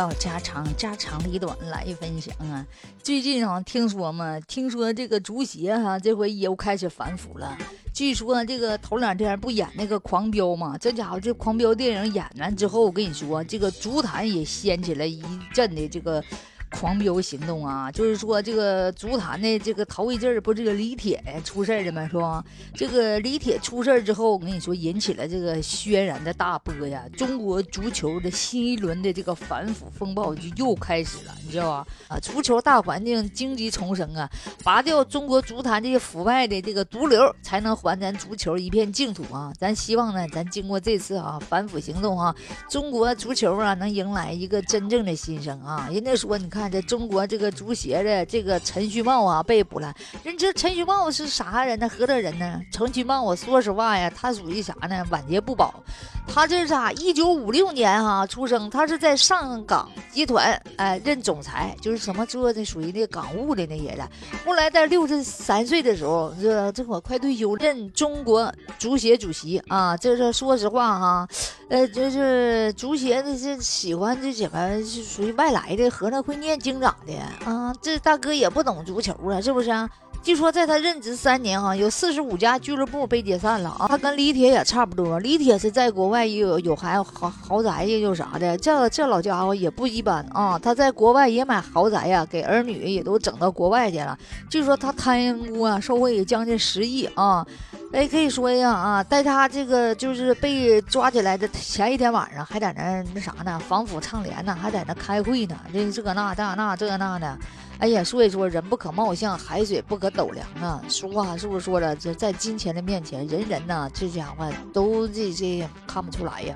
唠家常，家长里短来分享啊。最近啊，听说嘛，听说这个足协哈，这回又开始反腐了。据说这个头两天不演那个《狂飙》嘛，这家伙这《狂飙》电影演完之后，我跟你说，这个足坛也掀起了一阵的这个。狂飙行动啊，就是说这个足坛的这个头一阵儿不这个李铁出事儿了吗？是吧？这个李铁出事儿之后，我跟你说引起了这个轩然的大波呀。中国足球的新一轮的这个反腐风暴就又开始了，你知道吧？啊，足球大环境荆棘丛生啊，拔掉中国足坛这些腐败的这个毒瘤，才能还咱足球一片净土啊！咱希望呢，咱经过这次啊反腐行动啊，中国足球啊能迎来一个真正的新生啊！人家说，你看。看这中国这个足协的这个陈旭茂啊被捕了，人这陈旭茂是啥人呢？何德人呢？陈旭茂，我说实话呀，他属于啥呢？晚节不保。他这是啥？一九五六年哈出生，他是在上港集团哎任总裁，就是什么做的属于那港务的那些的。后来在六十三岁的时候，这这会儿快退休，任中国足协主席啊。这是说实话哈。呃，就是足协的这喜欢这什么，是属于外来的，合着会念经长的啊。这大哥也不懂足球啊，是不是？啊据说在他任职三年哈，有四十五家俱乐部被解散了啊。他跟李铁也差不多，李铁是在国外也有有还豪豪宅呀，有啥的。这这老家伙也不一般啊，他在国外也买豪宅呀，给儿女也都整到国外去了。据说他贪污啊，受贿将近十亿啊。哎，可以说呀啊，在他这个就是被抓起来的前一天晚上，还在那那啥呢，防腐倡廉呢，还在那开会呢，这这那这那这那的，哎呀，所以说人不可貌相，海水不可斗量啊。俗话是不是说了，这在金钱的面前，人人呐，这家伙都这这看不出来呀。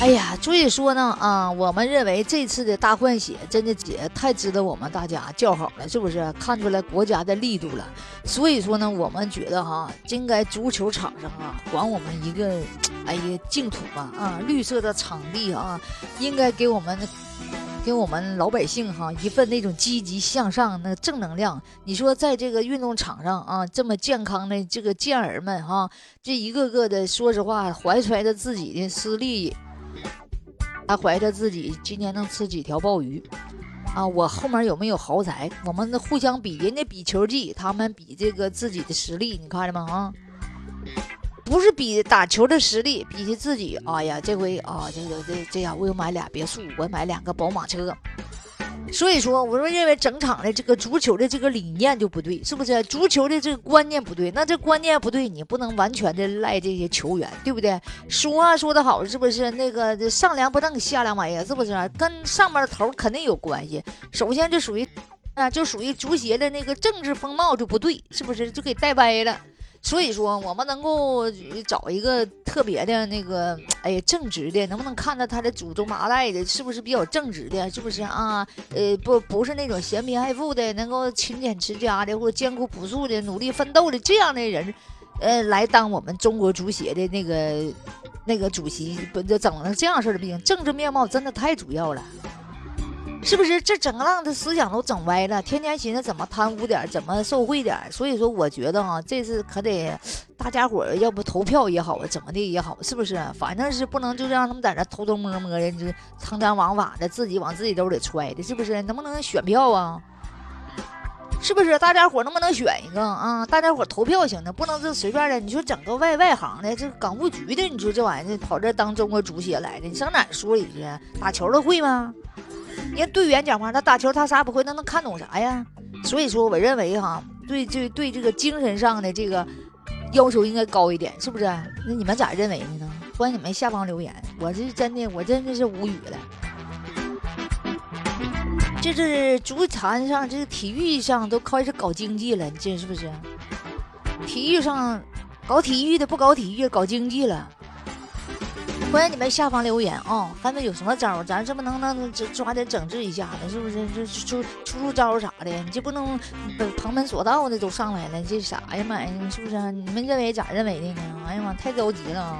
哎呀，所以说呢，啊，我们认为这次的大换血真的姐太值得我们大家叫好了，是不是？看出来国家的力度了。所以说呢，我们觉得哈，应该足球场上啊，还我们一个，哎呀，净土吧，啊，绿色的场地啊，应该给我们，给我们老百姓哈一份那种积极向上那正能量。你说在这个运动场上啊，这么健康的这个健儿们哈，这一个个的，说实话，怀揣着自己的私利。还怀着自己今年能吃几条鲍鱼啊！我后面有没有豪宅？我们互相比，人家比球技，他们比这个自己的实力，你看着吗？啊，不是比打球的实力，比起自己。哎呀，这回啊，这个这这样，我又买俩别墅，我买两个宝马车。所以说，我们认为整场的这个足球的这个理念就不对，是不是？足球的这个观念不对，那这观念不对，你不能完全的赖这些球员，对不对？俗话说得好，是不是？那个上梁不正下梁歪呀，是不是？跟上面的头肯定有关系。首先，这属于啊，就属于足协的那个政治风貌就不对，是不是？就给带歪了。所以说，我们能够找一个特别的那个，哎呀，正直的，能不能看到他的祖宗八代的，是不是比较正直的？是不是啊？呃，不，不是那种嫌贫爱富的，能够勤俭持家的，或者艰苦朴素的，努力奋斗的这样的人，呃，来当我们中国足协的那个那个主席，不就整成这样式的不行？政治面貌真的太主要了。是不是这整个浪的思想都整歪了？天天寻思怎么贪污点，怎么受贿点。所以说，我觉得哈，这次可得大家伙儿要不投票也好，怎么的也好，是不是？反正是不能就让他们在那偷偷摸摸的，就贪赃枉法的，自己往自己兜里揣的，是不是？能不能选票啊？是不是？大家伙能不能选一个啊？大家伙投票行的，不能就随便的。你说整个外外行的，这港务局的，你说这玩意儿跑这当中国足协来的，你上哪说理去？打球的会吗？人队员讲话，他打球他啥不会，那能看懂啥呀？所以说，我认为哈，对对对，这个精神上的这个要求应该高一点，是不是？那你们咋认为的呢？欢迎你们下方留言。我是真的，我真的是无语了。这是足坛上，这个体育上都开始搞经济了，你这是不是？体育上搞体育的不搞体育，搞经济了。欢迎你们下方留言啊，看看有什么招咱这不能能抓点整治一下子，是不是？这出出出招啥的，你就不能旁门左道的都上来了，这啥呀妈呀？是不是？你们认为咋认为的呢？哎呀妈，太着急了。